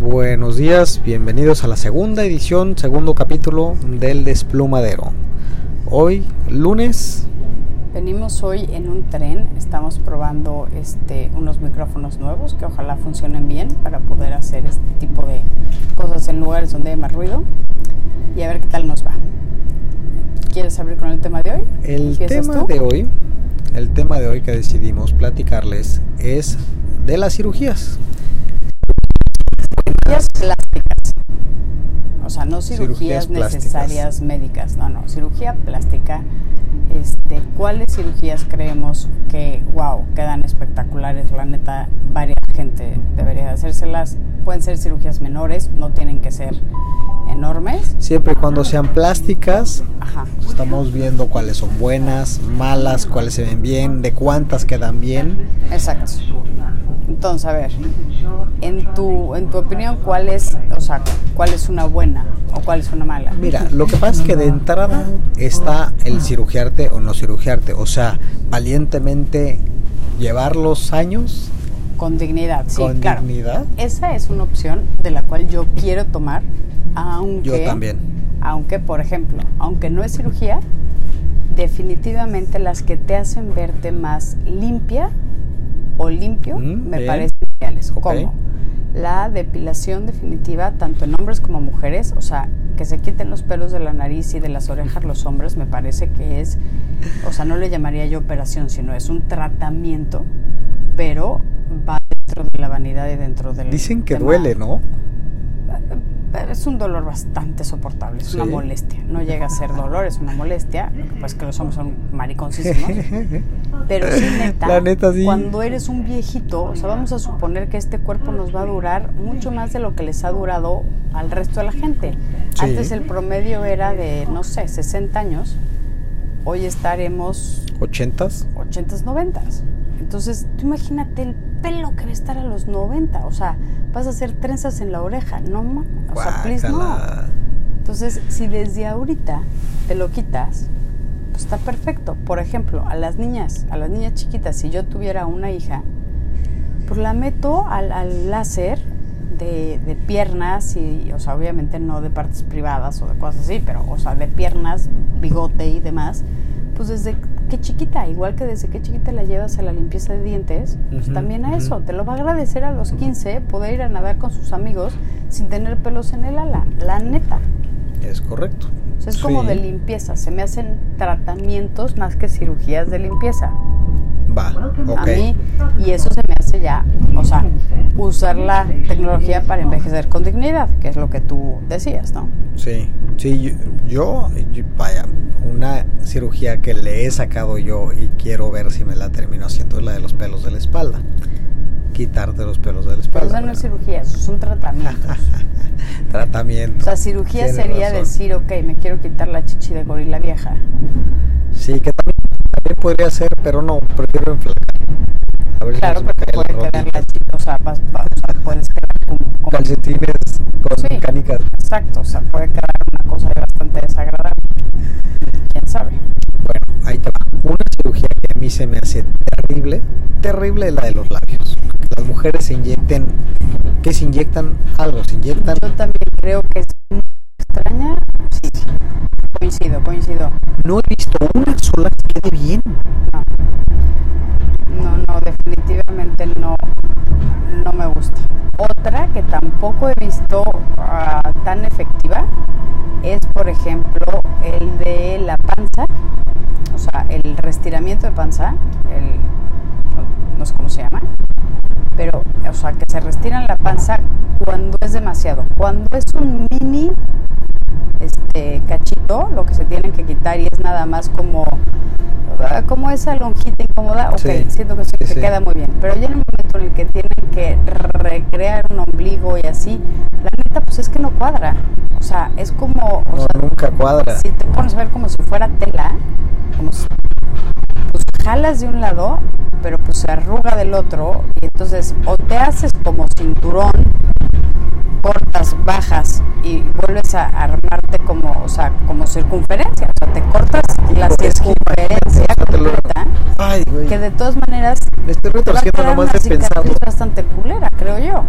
Buenos días, bienvenidos a la segunda edición, segundo capítulo del Desplumadero. Hoy, lunes. Venimos hoy en un tren, estamos probando este, unos micrófonos nuevos que ojalá funcionen bien para poder hacer este tipo de cosas en lugares donde hay más ruido y a ver qué tal nos va. ¿Quieres abrir con el tema de hoy? El tema de hoy, el tema de hoy que decidimos platicarles es de las cirugías. Cirugías plásticas. O sea, no cirugías, necesarias médicas, no, no, cirugía plástica. Este, ¿Cuáles cirugías creemos que, wow, quedan espectaculares? La neta, varias gente debería hacérselas. Pueden ser cirugías menores, no tienen que ser enormes. Siempre y cuando sean plásticas, estamos viendo cuáles son buenas, malas, cuáles se ven bien, de cuántas quedan bien. Exacto. Entonces, a ver, en tu, en tu opinión, ¿cuál es, o sea, cuál es una buena o cuál es una mala? Mira, lo que pasa es que de entrada está el cirugiarte o no cirugiarte, o sea, valientemente llevar los años con dignidad, sí, con dignidad. Esa es una opción de la cual yo quiero tomar, aunque yo también. Aunque, por ejemplo, aunque no es cirugía, definitivamente las que te hacen verte más limpia o limpio mm, me parecen ideales. Como la depilación definitiva, tanto en hombres como mujeres, o sea, que se quiten los pelos de la nariz y de las orejas los hombres, me parece que es, o sea, no le llamaría yo operación, sino es un tratamiento, pero va dentro de la vanidad y dentro del... Dicen que duele, ¿no? Es un dolor bastante soportable, es una molestia. No llega a ser dolor, es una molestia, pues que los hombres son mariconcísimos. Pero sí, neta, neta cuando eres un viejito, o sea, vamos a suponer que este cuerpo nos va a durar mucho más de lo que les ha durado al resto de la gente. Antes el promedio era de, no sé, 60 años. Hoy estaremos... ¿80s? 80s, 90s. Entonces, tú imagínate el pelo que va a estar a los 90. O sea, vas a hacer trenzas en la oreja. No, o sea, please no. Entonces, si desde ahorita te lo quitas, pues está perfecto. Por ejemplo, a las niñas, a las niñas chiquitas, si yo tuviera una hija, pues la meto al, al láser de, de, piernas y, o sea, obviamente no de partes privadas o de cosas así, pero, o sea, de piernas, bigote y demás, pues desde qué chiquita, igual que desde qué chiquita la llevas a la limpieza de dientes, pues también a eso, te lo va a agradecer a los 15 poder ir a nadar con sus amigos sin tener pelos en el ala, la neta. Es correcto. es como de limpieza, se me hacen tratamientos más que cirugías de limpieza. Va, ok. A mí, y eso se me hace ya, o sea, usar la tecnología para envejecer con dignidad, que es lo que tú decías, ¿no? Sí, sí, yo, vaya, una cirugía que le he sacado yo y quiero ver si me la termino haciendo es la de los pelos de la espalda. Quitarte los pelos de la espalda. Pero eso no es cirugía, eso son tratamientos. Tratamiento. O sea, cirugía sería decir, ok, me quiero quitar la chichi de gorila vieja. Sí, que también, también podría ser, pero no, prefiero enflacar. A ver claro, porque puede quedar la chichi, o sea, vas, o sea, puedes calcetines con sí, mecánicas. Exacto, o sea, puede quedar una cosa bastante desagradable. ¿Quién sabe? Bueno, ahí te va. Una cirugía que a mí se me hace terrible, terrible es la de los labios. Las mujeres se inyecten, que se inyectan algo, se inyectan... Yo también creo que es muy extraña, sí, coincido, coincido. No he visto una sola que quede bien. No. No, no, definitivamente no, no me gusta. Otra que tampoco he visto uh, tan efectiva es, por ejemplo, el de la panza, o sea, el restiramiento de panza, el, no, sé cómo se llama, pero, o sea, que se restiran la panza cuando es demasiado. Cuando es un mini este cachito, lo que se tienen que quitar y es nada más como como esa lonjita incómoda, ok, siento que se queda muy bien. Pero ya en el momento en el que tienen que recrear un ombligo y así, la neta, pues es que no cuadra. O sea, es como. no, nunca cuadra. Si te pones a ver como si fuera tela, como si, pues jalas de un lado, pero pues se arruga del otro, y entonces o te haces como cinturón, cortas, bajas y vuelves a armarte como, o sea, como circunferencia, o sea, te cortas la circunferencia completa, que de todas maneras me estoy retorciendo nomás de pensarlo. bastante culera, creo yo.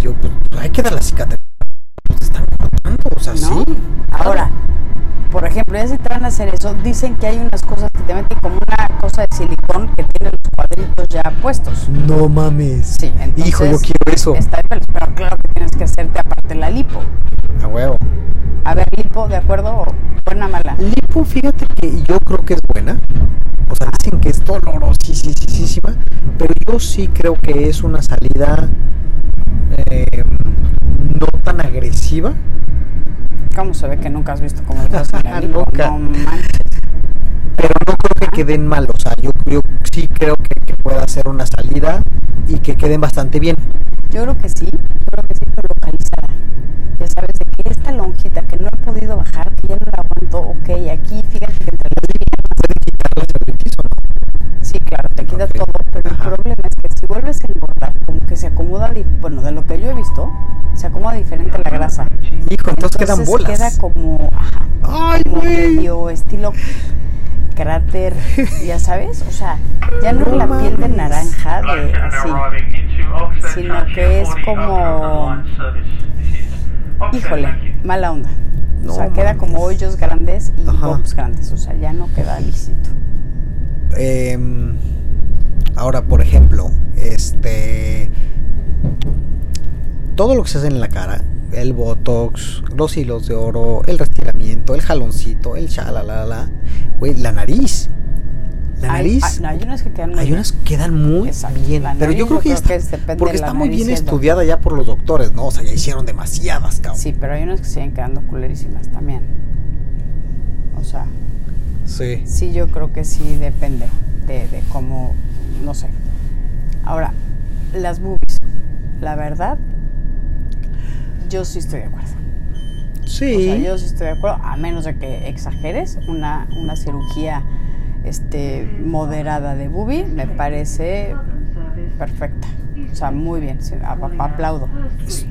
Yo, pues, hay que queda la cicatriz. Están cortando, o sea, ¿no? sí. Ahora, por ejemplo, ya si te van a hacer eso, dicen que hay unas cosas que te meten como una cosa de silicón que tiene los cuadritos ya puestos. No mames. Sí, entonces. Hijo, yo quiero eso. Está de pelos, pero claro que tienes que hacerte aparte la lipo. A huevo. A ver, lipo, ¿de acuerdo? ¿Buena o mala? Lipo, fíjate que yo creo que es buena. O sea, dicen que es dolorosísima, pero yo sí creo que es una salida eh, no tan agresiva. ¿Cómo se ve que nunca has visto cómo estás en la lipo? No manches. Que queden mal. O sea, yo, yo sí creo que, que pueda ser una salida y que queden bastante bien. Yo creo que sí, yo creo que sí, pero localizada. Ya sabes, de que esta lonjita que no he podido bajar, que ya no la aguanto, ok, aquí fíjate que entre las piernas, ¿Puede quitar la celulitis o no? sí, claro, te quita Ok. todo, pero Ajá. el problema es que si vuelves a engordar, como que se acomoda, bueno, de lo que yo he visto, se acomoda diferente la grasa. Hijo, entonces, quedan bolas. queda como, ajá, Ay, como güey. medio estilo cráter, ya sabes, o sea, ya no es la piel de naranja de así, sino que es como, híjole, mala onda. O No sea, queda como hoyos grandes y bumps grandes, o sea, ya no queda lícito. Em, ahora, por ejemplo, este. Todo lo que se hace en la cara, el botox, los hilos de oro, el restiramiento, el jaloncito, el shalalala, güey, la nariz. La nariz. hay- no, hay unas que quedan muy Hay bien. unas que quedan muy Exacto. bien, pero yo creo yo que creo está, que porque está muy bien estudiada ya por los doctores, ¿no? O sea, ya hicieron demasiadas, cabrón. Sí, pero hay unas que siguen quedando culerísimas también. O sea, Sí. Sí, yo creo que sí depende de, de cómo, no sé. Ahora, las boobies, la verdad, yo sí estoy de acuerdo. Sí. O sea, yo sí estoy de acuerdo, a menos de que exageres, una, una cirugía este, moderada de boobie me parece perfecta. O sea, muy bien, sí, aplaudo.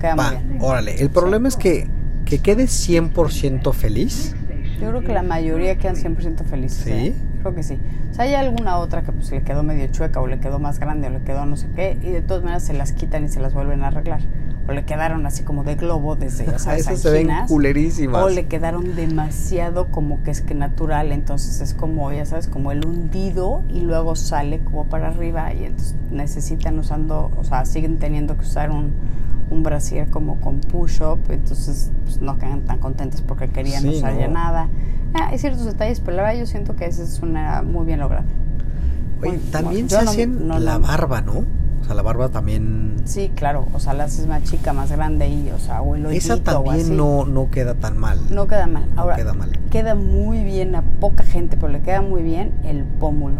Queda Va, muy bien. órale. El problema es que, que quedes 100% feliz. Yo creo que la mayoría quedan 100% felices. ¿Sí? ¿eh? Creo que sí. O sea, hay alguna otra que pues le quedó medio chueca o le quedó más grande o le quedó no sé qué y de todas maneras se las quitan y se las vuelven a arreglar. O le quedaron así como de globo desde, sabes, Esas se ven culerísimas. O le quedaron demasiado como que es que natural, entonces es como, ya sabes, como el hundido y luego sale como para arriba y entonces necesitan usando, o sea, siguen teniendo que usar un, un brasier como con push-up, entonces pues, no quedan tan contentos porque querían Sí, usar no. ya nada. Ah, hay ciertos detalles, pero la verdad yo siento que esa es una muy bien lograda. Oye, Muy- también se no- hacen no- la barba, ¿no? O sea, la barba también. Sí, claro, o sea, la haces más chica, más grande y, o sea, o el Esa hoyito o así. también no, no queda tan mal. No queda mal. No Ahora, queda mal. queda muy bien a poca gente, pero le queda muy bien el pómulo.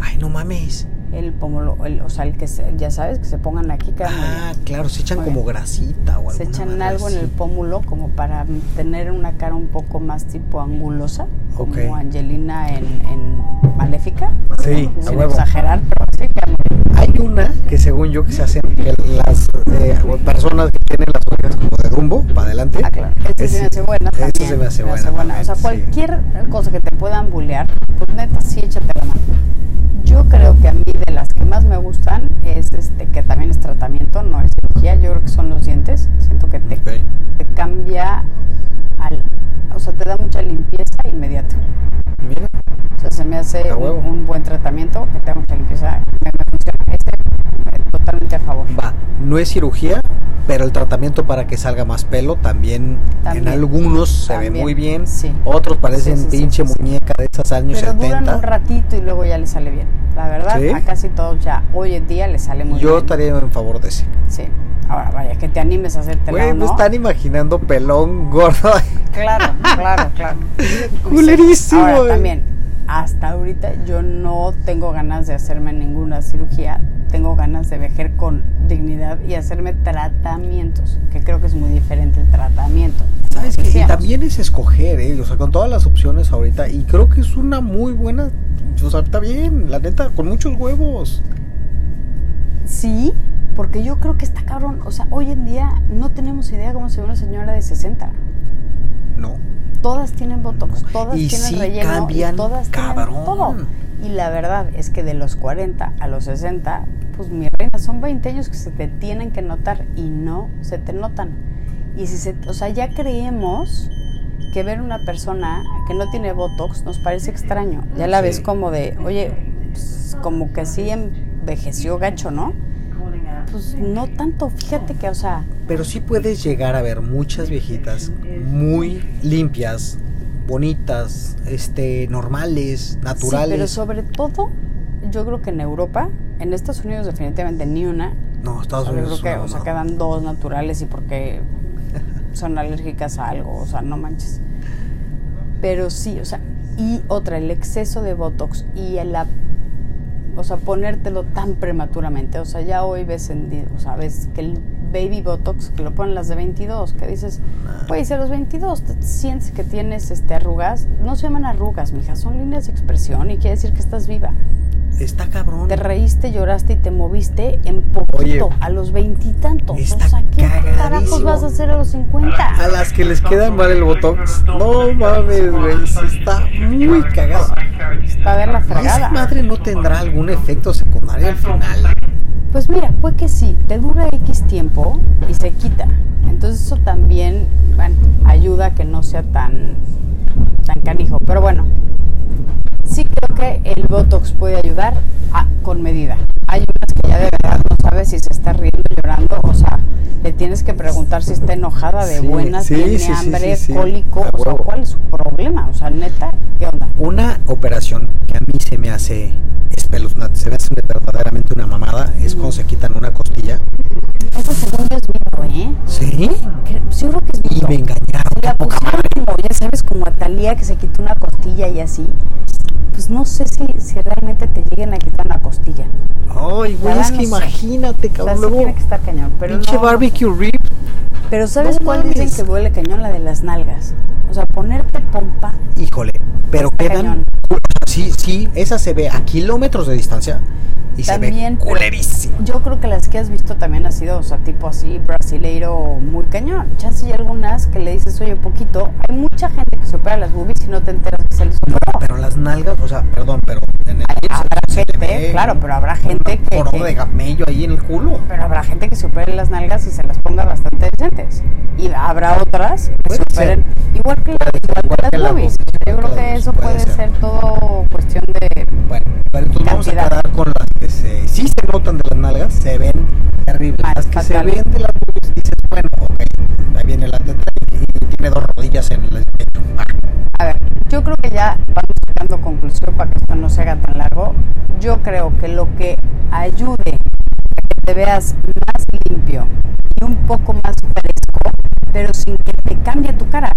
Ay, no mames. El pómulo, el, o sea, el que se- ya sabes, que se pongan aquí, muy Ah, claro, se echan Muy como grasita o algo. Se echan algo en el pómulo como para tener una cara un poco más tipo angulosa, como Ok. Angelina en, en Maléfica. Sí, a sin exagerar, pero sí bien. Hay una que según yo que se hacen que las eh, personas que tienen las orejas como de Dumbo para adelante. Ah, claro. Este se me hace buena también. se me hace buena. O sea, también, sí. cualquier cosa que te puedan bullear, pues neta, sí, échate la mano. Yo creo que a mí de las que más me gustan es este, que también es tratamiento, no es cirugía, yo creo que son los dientes. Siento que te, cambia, al, o sea, te da mucha limpieza inmediato. Mira, O sea, se me hace un, buen tratamiento que te da mucha limpieza, me, me funciona. Este, totalmente a favor. va. No es cirugía, pero el tratamiento para que salga más pelo también, También. en algunos se ve También. muy bien. Sí. Otros parecen Sí, sí, pinche muñeca de esas años Pero duran 70. un ratito y luego ya le sale bien. La verdad, a casi todos ya hoy en día le sale muy Yo bien. estaría en favor de ese. Sí. Ahora, vaya, que te animes a hacerte Güey, me ¿no? están imaginando pelón, gordo. Claro, claro, claro. Culerísimo, Ahora, también, hasta ahorita yo no tengo ganas de hacerme ninguna cirugía. Tengo ganas de vejer con dignidad y hacerme tratamientos, que creo que es muy diferente el tratamiento. ¿Sabes qué? Y también es escoger, ¿eh? O sea, con todas las opciones ahorita. Y creo que es una muy buena. O sea, está bien, la neta, con muchos huevos. Sí, porque yo creo que está cabrón. O sea, hoy en día no tenemos idea cómo se ve una señora de 60. No. Todas tienen botox, todas Y tienen sí relleno, cambian, y todas cabrón. tienen todo. Y la verdad es que de los 40 a los 60, pues mi reina son 20 años que se te tienen que notar y no se te notan. Y si se, o sea, ya creemos que ver una persona que no tiene Botox nos parece extraño. Ya la Sí. ves como de, oye, pues, como que sí envejeció gacho, ¿no? Pues no tanto, fíjate que, o sea, Pero sí puedes llegar a ver muchas viejitas muy limpias, bonitas, este, normales, naturales. Sí, pero sobre todo, yo creo que en Europa, en Estados Unidos definitivamente ni una. No, Estados O sea, yo Unidos. creo que, no, o sea, no. quedan dos naturales y porque son alérgicas a algo, o sea, no manches. Pero sí, o sea, y otra, el exceso de Botox y el, o sea, ponértelo tan prematuramente, o sea, ya hoy ves, en, o sea, ves que el baby Botox, que lo ponen las de 22, que dices, Ah. pues si a los 22 te sientes que tienes este, arrugas, no se llaman arrugas, mija, son líneas de expresión y quiere decir que estás viva. Está cabrón. Te reíste, lloraste y te moviste en poquito, Oye, a los veintitantos. O está sea, ¿qué cagadísimo. carajos vas a hacer a los 50? A las que les queda mal el botox. No mames, güey. Está muy cagado. Para ver la ¿Y esa fregada. madre no tendrá algún efecto secundario al final? Pues mira, puede que sí, te dura X tiempo y se quita. Entonces eso también bueno, ayuda a que no sea tan, tan canijo. Pero bueno, sí creo que el Botox puede ayudar a- con medida. Hay unas que ya de verdad no sabes si se está riendo, llorando, o sea, le tienes que preguntar si está enojada de Sí, buenas, sí, tiene sí, hambre, cólico, o sea. ¿cuál es su problema? O sea, neta, ¿qué onda? Una operación que a mí se me hace espeluznante, se me hace verdaderamente una mamada, es cuando se quitan una costilla. Eso según yo es mito, ¿eh? ¿Sí? Seguro que es Y mito. me engañaron. Se la pusieron ya sabes, como a Talía que se quitó una costilla y así. Pues no sé si, si realmente te lleguen a quitar una costilla. Ay, güey, es que no imagínate, O sea, cabrón. sí tiene que estar cañón. Pero pinche no- barbecue rib. Pero ¿sabes No cuál dicen que duele cañón? La de las nalgas. O sea, ponerte pompa. Híjole, pero quedan. cañón. Sí, sí, esa se ve a kilómetros de distancia y se ve culerísimo. Yo creo que las que has visto también ha sido, o sea, tipo así, brasileiro, muy cañón. Chance y algunas que le dices, oye, poquito. Hay mucha gente que se opera las boobies y no te enteras que se les No, operó. pero las nalgas, o sea, perdón, pero en el gente, claro, pero habrá gente que- que- de gamello ahí en el culo. Pero habrá gente que se opere las nalgas y se las ponga bastante decentes. Y habrá otras que ser. operen igual que, igual igual que que las boobies. Yo creo que eso puede ser ser. todo cuestión de... Bueno, pero entonces vamos a quedar con las que se, sí se notan de las nalgas, se ven terribles. Ah, las que se ven de las boobies dices, bueno, ok, ahí viene la teta dos rodillas en el pecho. Ah, A ver, yo creo que ya vamos sacando conclusión para que esto no se haga tan largo. Yo creo que lo que ayude a que te veas más limpio y un poco más fresco, pero sin que te cambie tu cara.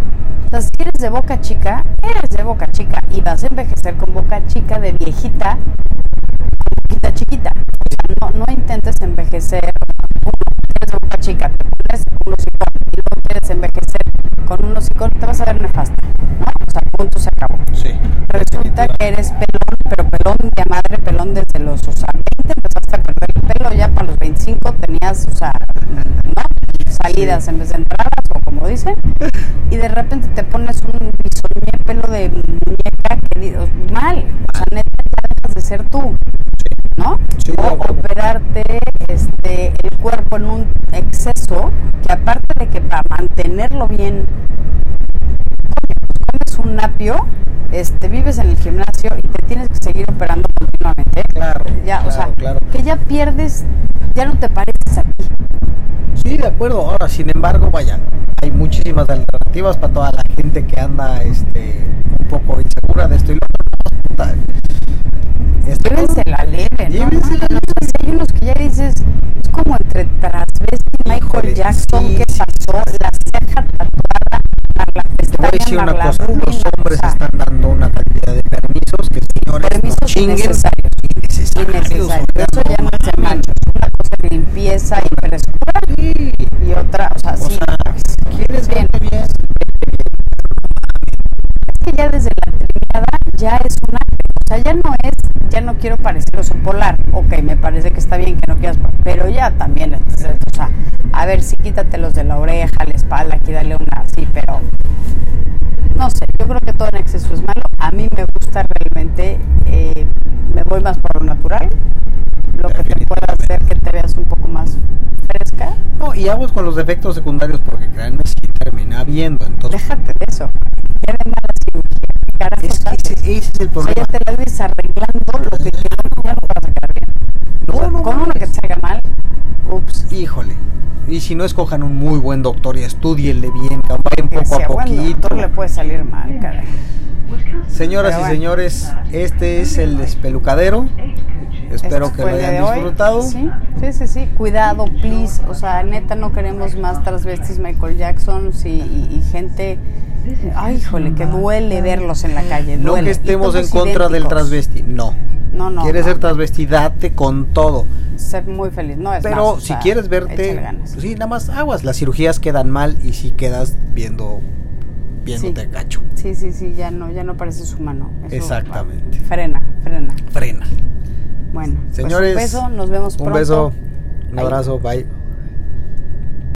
O sea, si eres de boca chica, eres de boca chica y vas a envejecer con boca chica de viejita a boquita chiquita. O sea, no, no intentes envejecer. De boca chica, te pones un hocicón y luego quieres envejecer con un hocicón, te vas a ver nefasta. ¿no? O sea, punto, se acabó. sí. Resulta que eres pelón, pero pelón de madre, pelón desde los, o sea, 20 empezaste a perder el pelo, ya para los 25 tenías, o sea, ¿no? Salidas en vez de entradas, o como dicen, y de repente te pones un bisoñé pelo de muñeca que mal, o sea, neta, dejas de ser tú, ¿no? Sí, o operarte este, el cuerpo en un exceso, que aparte de que para mantenerlo bien comes un napio, este, vives en el gimnasio y te tienes que seguir operando continuamente. Claro, Ya, o sea, claro. que ya pierdes, ya no te pareces a ti. Sí, de acuerdo. Ahora, sin embargo, vaya, hay muchísimas alternativas para toda la gente que anda este, un poco insegura de esto y lo esto- Llévensela leve, ¿no? Llévensela No, no, sé, hay unos que ya dices, es como entre transvesti y Michael Jackson, sí, ¿qué sí, pasó? La ceja tatuada, a la Te voy a decir pestaña, una la cosa, rubia, los hombres o sea, están dando una cantidad de permisos que señores Permisos no chinguen. innecesarios. Innecesarios. innecesarios. Eso ya no mames. machos. Una cosa de limpieza y frescura Sí, y otra, sea, ya no es, ya no quiero parecer oso polar, ok, me parece que está bien que no quieras, pero ya también, entonces, o sea, a ver, sí, quítatelos de la oreja, la espalda, aquí dale una así, pero no sé, yo creo que todo en exceso es malo, a mí me gusta realmente, eh, me voy más por lo natural, lo que te pueda hacer que te veas un poco más fresca. No, y aguas con los efectos secundarios porque créanme si termina viendo. Entonces, Déjate de eso. Nada cirugía. Carajo, ese, ese es el o sea, problema. ya te la ves arreglando lo que ya no vas a quedar bien. No, O sea, no con una mames. que te salga mal, ups. Híjole. Y si no escojan un muy buen doctor y estudienle bien, vayan poco a sea buen poquito. doctor le puede salir mal, caray. Señoras Pero y bueno. señores, este es el despelucadero. Espero Esto que lo hayan disfrutado. Sí, sí, sí, sí. Cuidado, please. O sea, neta, no queremos más transvestis Michael Jackson y, y- y gente. Ay, híjole, que duele verlos en la calle. No duele. que estemos en contra del transvesti, no. No, no. quieres no, ser transvesti, date con todo. Ser muy feliz. No es Pero más, si sea, quieres verte, ganas. pues sí, nada más aguas. Las cirugías quedan mal y si quedas viendo, viéndote Sí. gacho. Sí, sí, sí, ya no, ya no pareces humano. Eso, Exactamente. va. Frena, frena. Frena. Bueno, pues Señores, un beso, nos vemos Un pronto. beso, un Bye. abrazo, bye.